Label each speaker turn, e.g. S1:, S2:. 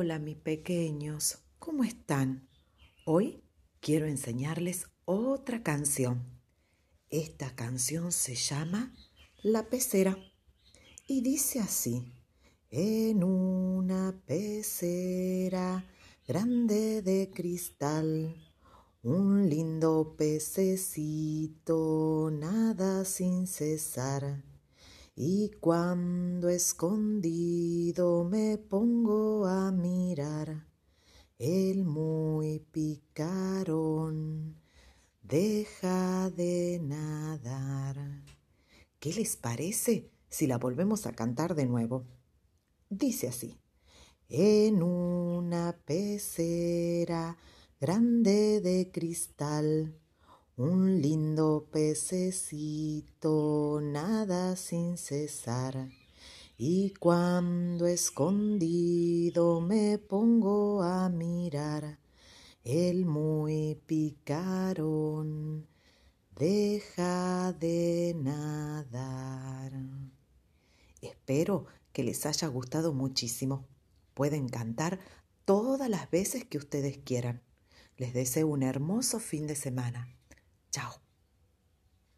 S1: Hola mis pequeños, ¿cómo están? Hoy quiero enseñarles otra canción. Esta canción se llama La pecera y dice así. En una pecera grande de cristal, un lindo pececito nada sin cesar. Y cuando escondido me pongo a mirar, el muy picarón deja de nadar. ¿Qué les parece si la volvemos a cantar de nuevo? Dice así. En una pecera grande de cristal, un lindo pececito nada sin cesar. Y cuando escondido me pongo a mirar, el muy picarón deja de nadar. Espero que les haya gustado muchísimo. Pueden cantar todas las veces que ustedes quieran. Les deseo un hermoso fin de semana. Chao.